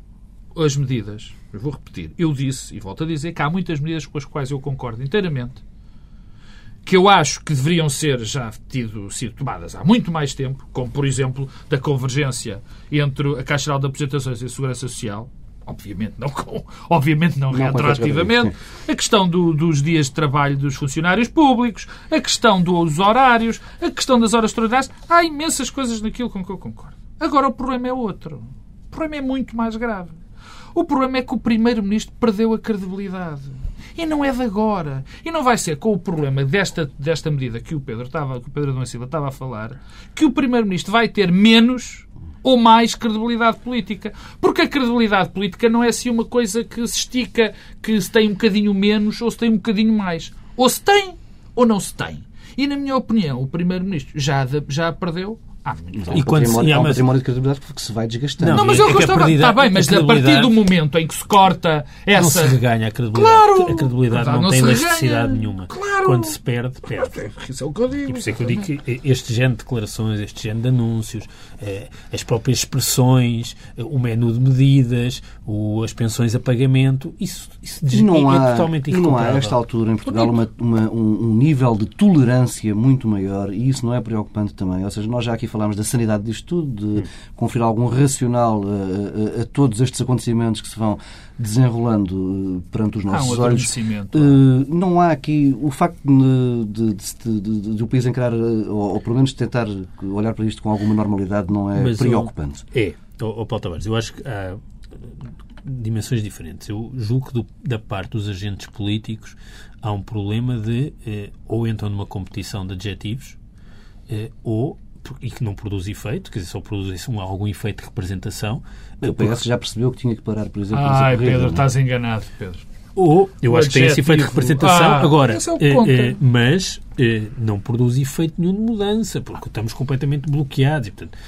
as medidas, eu vou repetir, eu disse e volto a dizer que há muitas medidas com as quais eu concordo inteiramente, que eu acho que deveriam ser já tido, sido tomadas há muito mais tempo, como por exemplo da convergência entre a Caixa Geral de Apresentações e a Segurança Social. Obviamente não, com, obviamente não, Não retroativamente. A questão do- dos dias de trabalho dos funcionários públicos, a questão dos horários, a questão das horas extraordinárias. Há imensas coisas naquilo com que eu concordo. Agora o problema é outro. O problema é muito mais grave. O problema é que o Primeiro-Ministro perdeu a credibilidade. E não é de agora. E não vai ser com o problema desta, desta medida que o Pedro estava, que o Pedro Adão Silva estava a falar, que o Primeiro-Ministro vai ter menos ou mais credibilidade política. Porque a credibilidade política não é assim uma coisa que se estica, que se tem um bocadinho menos ou se tem um bocadinho mais. Ou se tem ou não se tem. E, na minha opinião, o Primeiro-Ministro já, já perdeu Há um E quando património, e há um mas- património de credibilidade que se vai desgastando. Não, Não, mas é eu a gostava. Está bem, mas a partir do momento em que se corta Não essa. se reganha a credibilidade. Claro! A credibilidade Claro, não, não tem elasticidade nenhuma. Claro! Quando se perde, perde. Isso é o que eu digo. E por isso é que eu digo que este género de declarações, este género de anúncios, eh, as próprias expressões, eh, o menu de medidas, as pensões a pagamento, isso, isso não, é, há, totalmente e não há, a irrecuperável. esta altura, em Portugal, uma- uma- um, um nível de tolerância muito maior e isso não é preocupante também. Ou seja, nós já aqui falámos da sanidade disto tudo, de conferir algum racional a, a- a todos estes acontecimentos que se vão desenrolando eh, perante os Há um nossos olhos. Eh, não há aqui o facto de, de- de- de- de o país encarar, eh, ou, ou pelo menos tentar olhar para isto com alguma normalidade, não é Mas, preocupante. É, ó, Paulo Tavares, eu acho que há eh, dimensões diferentes. Eu julgo que do- da parte dos agentes políticos há um problema de eh, ou entram numa competição de adjetivos eh, ou e que não produz efeito, quer dizer, só produz um, algum efeito de representação. O PS já percebeu que tinha que parar, por exemplo, corrida, Pedro, é? estás enganado, Pedro. Ou, eu O acho que tem esse efeito de adjetivo. representação. Ah, Agora, é eh, eh, mas eh, não produz efeito nenhum de mudança, porque estamos completamente bloqueados. E, portanto,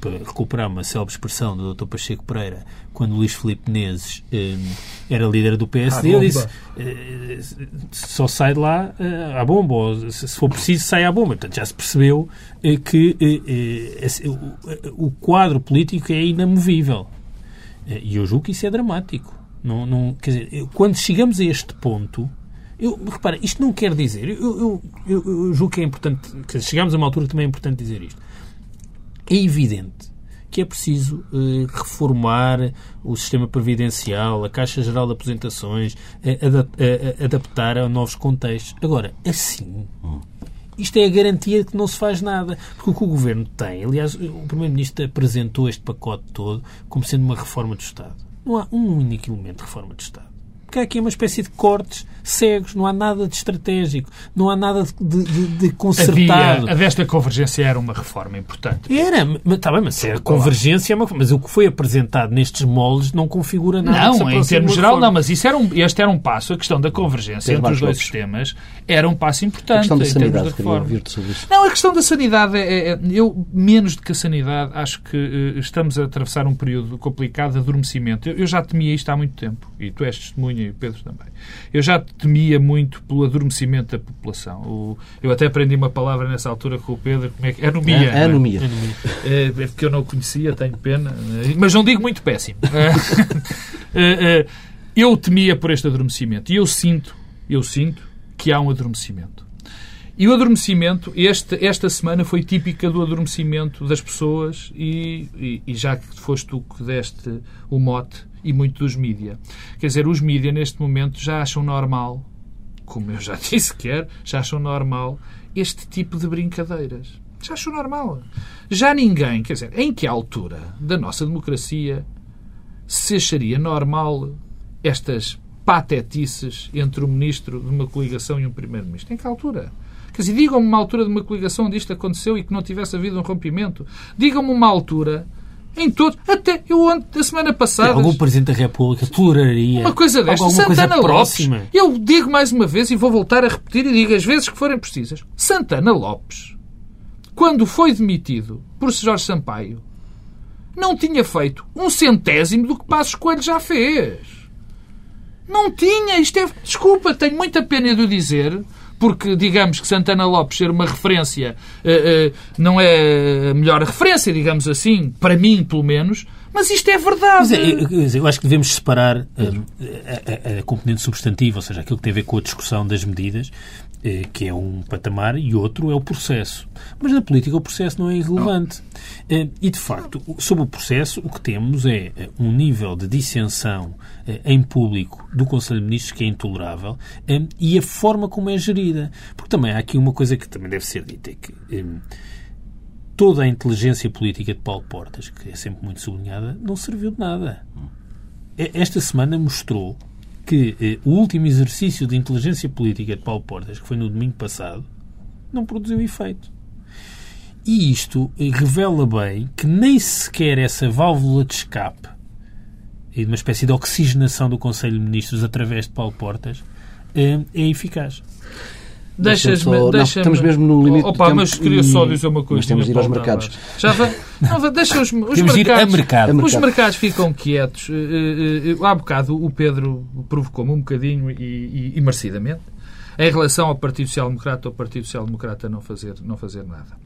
para recuperar uma célebre expressão do Dr. Pacheco Pereira, quando Luís Filipe Menezes era líder do PSD, À ele disse só sai de lá à bomba, ou se for preciso, sai à bomba. Portanto, já se percebeu que o, quadro político é inamovível. E eu julgo que isso é dramático. Não, não, quer dizer, quando chegamos a este ponto, eu, repara, isto não quer dizer, eu, eu, eu, julgo que é importante, quer dizer, chegamos a uma altura que também é importante dizer isto. É evidente que é preciso eh, reformar o sistema previdencial, a Caixa Geral de Aposentações, eh, ada- eh, eh, adaptar a novos contextos. Agora, assim, isto é a garantia de que não se faz nada. Porque o que o Governo tem, aliás, o Primeiro-Ministro apresentou este pacote todo como sendo uma reforma do Estado. Não há um único elemento de reforma do Estado. Porque há aqui uma espécie de cortes cegos, não há nada de estratégico, não há nada de, de- de concertado. Havia, a desta convergência era uma reforma importante. Era, mas está bem, mas é a convergência, é uma, mas o que foi apresentado nestes moldes não configura nada. Não, em termos geral, reforma. não, mas isso era um, este era um passo, a questão da convergência entre os dois sistemas era um passo importante A questão da em termos sanidade, reforma. sobre isso. Não, a questão da sanidade, é, é- eu, menos do que a sanidade, acho que eh, estamos a atravessar um período complicado de adormecimento. Eu, eu já temia isto há muito tempo, e tu és testemunha e o Pedro também. Eu já temia muito pelo adormecimento da população. Eu até aprendi uma palavra nessa altura com o Pedro, como é que anomia. não é? Anomia. É, é porque eu não o conhecia, tenho pena. eh, Mas não digo muito péssimo. Eu temia por este adormecimento. E eu sinto, eu sinto que há um adormecimento. E o adormecimento, este, esta semana foi típica do adormecimento das pessoas e, e- e já que foste tu que deste o mote e muito dos mídia. Quer dizer, os mídia neste momento já acham normal, como eu já disse que era, já acham normal este tipo de brincadeiras. Já acham normal. Já ninguém, quer dizer, em que altura da nossa democracia se acharia normal estas patetices entre o ministro de uma coligação e um primeiro-ministro? Em que altura? Quer dizer, digam-me uma altura de uma coligação onde isto aconteceu e que não tivesse havido um rompimento. Digam-me uma altura em todo. Até eu ontem, a semana passada. Algum Presidente da República toleraria Uma coisa desta, alguma coisa Santana próxima. Lopes. Eu digo mais uma vez e vou voltar a repetir e digo as vezes que forem precisas. Santana Lopes, quando foi demitido por Jorge Sampaio, não tinha feito um centésimo do que Passos Coelho já fez. Não tinha. Isto é. Desculpa, tenho muita pena de o dizer. Porque, digamos que Santana Lopes ser uma referência eh, eh, não é a melhor referência, digamos assim, para mim, pelo menos, mas isto é verdade. Mas, é, eu, acho que devemos separar hum, a, a- a componente substantiva, ou seja, aquilo que tem a ver com a discussão das medidas, eh, que é um patamar, e outro é o processo. Mas na política o processo não é irrelevante. Eh, E, de facto, sobre o processo, o que temos é eh, um nível de dissensão eh, em público do Conselho de Ministros que é intolerável eh, e a forma como é gerida. Porque também há aqui uma coisa que também deve ser dita, é que hum, toda a inteligência política de Paulo Portas, que é sempre muito sublinhada, não serviu de nada. E- Esta semana mostrou que eh, o último exercício de inteligência política de Paulo Portas, que foi no domingo passado, não produziu efeito. E isto eh, revela bem que nem sequer essa válvula de escape e de uma espécie de oxigenação do Conselho de Ministros através de Paulo Portas eh, é eficaz. Deixas-me. Só- deixa estamos mesmo no limite do Opa, tempo mas queria só dizer uma coisa. mas temos de ir aos mercados. Já vai. Não, deixa os, os Temos de ir a mercados. mercado. Os mercado. mercados ficam quietos. Eh, eh, eh, Há bocado o Pedro provocou-me um bocadinho e, e, e merecidamente em relação ao Partido Social Democrata ou Partido Social Democrata não fazer, não fazer nada.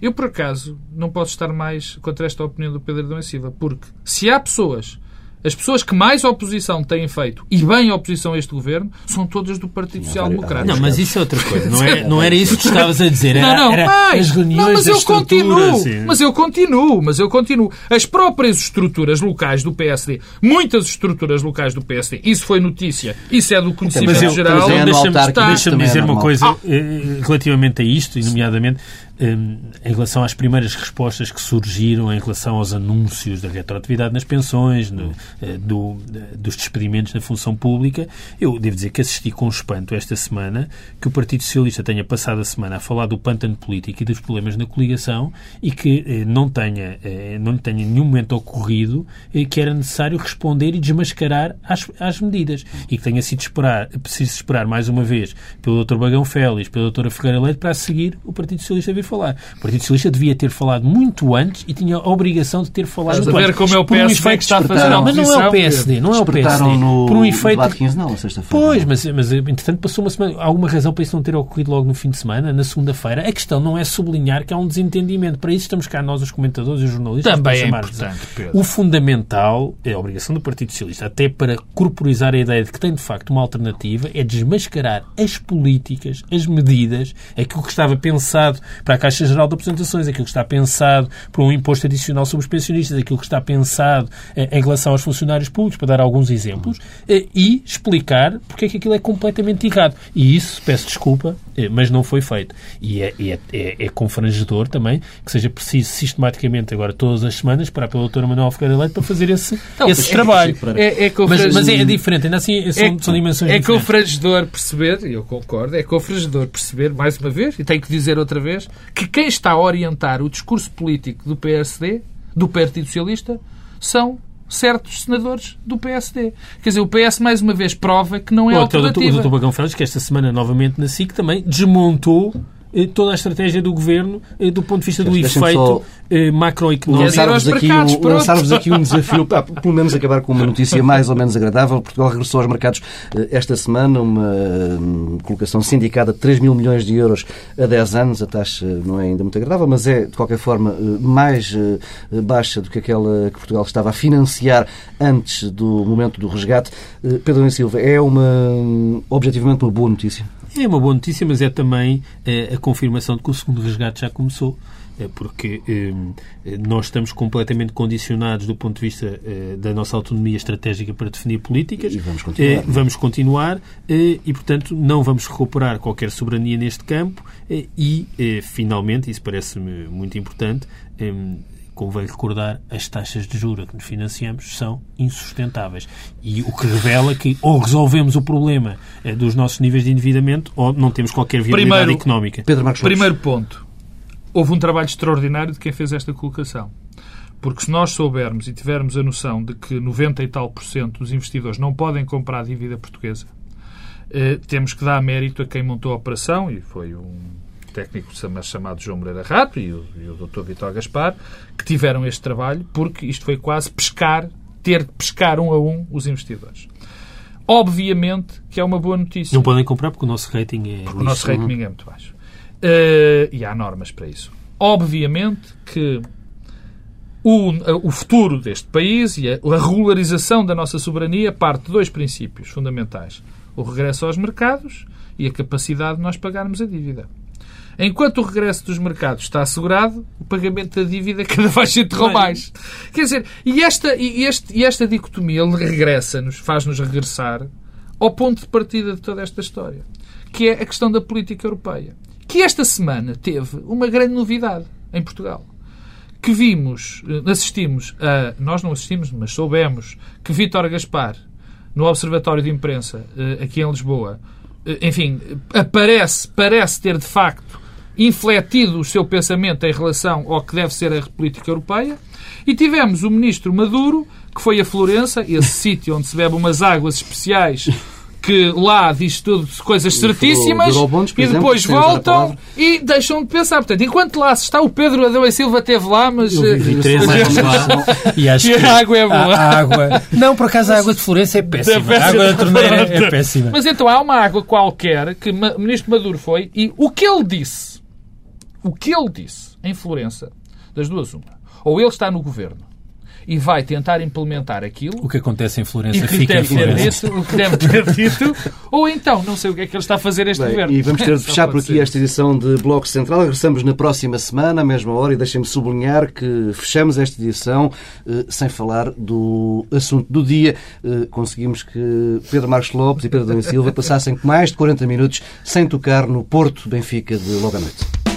Eu, por acaso, não posso estar mais contra esta opinião do Pedro Silva, porque se há pessoas, as pessoas que mais oposição têm feito, e bem oposição a este governo, são todas do Partido Social Democrata. Não, mas isso é outra coisa. Não, é, não era isso que estavas a dizer. Era, Não, não, era mais. as reuniões, não, mas as eu continuo, estruturas, sim. mas eu continuo, mas eu continuo. As próprias estruturas locais do PSD, muitas estruturas locais do PSD, isso foi notícia, isso é do conhecimento Mas eu, geral. É deixa-me deixa é dizer uma coisa eh, relativamente a isto, e nomeadamente em relação às primeiras respostas que surgiram em relação aos anúncios da retroatividade nas pensões, no, uh, do, uh, dos despedimentos na função pública, eu devo dizer que assisti com espanto esta semana que o Partido Socialista tenha passado a semana a falar do pântano político e dos problemas na coligação e que eh, não tenha, eh, não tenha nenhum momento ocorrido eh, que era necessário responder e desmascarar às, às medidas e que tenha sido esperar, preciso esperar mais uma vez pelo Dr. Bagão Félix, pela Dra. Ferreira Leite para a seguir o Partido Socialista vir falar. O Partido Socialista devia ter falado muito antes e tinha a obrigação de ter falado Estás muito a ver antes. como é o Por um PSD que está a fazer Mas não é o PSD, não é o PSD. No Por um efeito na sexta-feira. Pois, mas, mas entretanto passou uma semana. Há alguma razão para isso não ter ocorrido logo no fim de semana, na segunda-feira? A questão não é sublinhar que há um desentendimento. Para isso estamos cá nós, os comentadores e os jornalistas. Também para é importante, Pedro. O fundamental, é a obrigação do Partido Socialista, até para corporizar a ideia de que tem de facto uma alternativa, é desmascarar as políticas, as medidas, aquilo que estava pensado para a Caixa Geral de Apresentações, aquilo que está pensado para um imposto adicional sobre os pensionistas, aquilo que está pensado eh, em relação aos funcionários públicos, para dar alguns exemplos, eh, e explicar porque é que aquilo é completamente errado. E isso, peço desculpa, eh, mas não foi feito. E é, é, é, é confrangedor também que seja preciso sistematicamente, agora todas as semanas, para pela doutora Manuel Ferreira Leite para fazer esse, esse trabalho. É, é Mas, mas é, diferente, ainda assim são, são dimensões é diferentes. confrangedor perceber, e eu concordo, é confrangedor perceber, mais uma vez, e tenho que dizer outra vez, que quem está a orientar o discurso político do PSD, do Partido Socialista, são certos senadores do PSD. Quer dizer, o PS, mais uma vez, prova que não é Ou até o doutor- o alternativa. doutor Bagão Félix, que esta semana novamente na SIC também desmontou toda a estratégia do governo eh, do ponto de vista do efeito eh, macroeconómico. Lançar-vos aqui, um, lançar-vos aqui um desafio, pelo menos acabar com uma notícia mais ou menos agradável. Portugal regressou aos mercados eh, esta semana, uma hum, colocação sindicada de 3 mil milhões de euros a 10 anos. A taxa não é ainda muito agradável, mas é, de qualquer forma, eh, mais eh, baixa do que aquela que Portugal estava a financiar antes do momento do resgate. Eh, Pedro Silva, é uma, hum, objetivamente uma boa notícia? É uma boa notícia, mas é também eh, a confirmação de que o segundo resgate já começou. Eh, Porque eh, nós estamos completamente condicionados do ponto de vista eh, da nossa autonomia estratégica para definir políticas. E vamos continuar. Eh, vamos continuar eh, e, portanto, não vamos recuperar qualquer soberania neste campo eh, e, eh, finalmente, isso parece-me muito importante, eh, convém recordar, as taxas de juros que nos financiamos são insustentáveis. E o que revela que ou resolvemos o problema eh, dos nossos níveis de endividamento ou não temos qualquer viabilidade Primeiro- económica. Pedro Marcos. Primeiro ponto. Houve um trabalho extraordinário de quem fez esta colocação. Porque se nós soubermos e tivermos a noção de que 90 e tal por cento dos investidores não podem comprar a dívida portuguesa, eh, temos que dar mérito a quem montou a operação, e foi um técnico chama- chamado João Moreira Rato e o, e o Dr. Vitor Gaspar, que tiveram este trabalho, porque isto foi quase pescar, ter que pescar um a um os investidores. Obviamente que é uma boa notícia. Não podem comprar porque o nosso rating é O nosso rating é muito baixo. Eh, e há normas para isso. Obviamente que o, o futuro deste país e a, a regularização da nossa soberania parte de dois princípios fundamentais. O regresso aos mercados e a capacidade de nós pagarmos a dívida. Enquanto o regresso dos mercados está assegurado, o pagamento da dívida cada vez se enterrou mais. Quer dizer, e esta, e este, e esta dicotomia regressa-nos, faz-nos regressar ao ponto de partida de toda esta história, que é a questão da política europeia. Que esta semana teve uma grande novidade em Portugal. Que vimos, eh, assistimos a. Nós não assistimos, mas soubemos que Vítor Gaspar, no Observatório de Imprensa, eh, aqui em Lisboa, eh, enfim, aparece, parece ter de facto infletido o seu pensamento em relação ao que deve ser a política europeia. E tivemos o ministro Maduro, que foi a Florença, esse sítio onde se bebe umas águas especiais, que lá diz tudo coisas certíssimas, e exemplo, depois a voltam e deixam de pensar. Portanto, enquanto lá se está, o Pedro Adão e Silva esteve lá, mas... Eu vivi eh, três anos lá e acho E que a água é boa. A, a água... Não, por acaso a água de Florença é péssima. É péssima. A água da torneira é péssima. Mas então há uma água qualquer que o ministro Maduro foi e o que ele disse, o que ele disse em Florença, das duas uma, ou ele está no governo e vai tentar implementar aquilo O que acontece em Florença fica em Florença. dito, o que deve ter dito, ou então não sei o que é que ele está a fazer este Bem, governo. e vamos ter de fechar por aqui ser. esta edição de Bloco Central. Regressamos na próxima semana, à mesma hora, e deixem-me sublinhar que fechamos esta edição eh, sem falar do assunto do dia. Eh, conseguimos que Pedro Marcos Lopes e Pedro Domingos Silva passassem mais de 40 minutos sem tocar no Porto Benfica de logo à noite.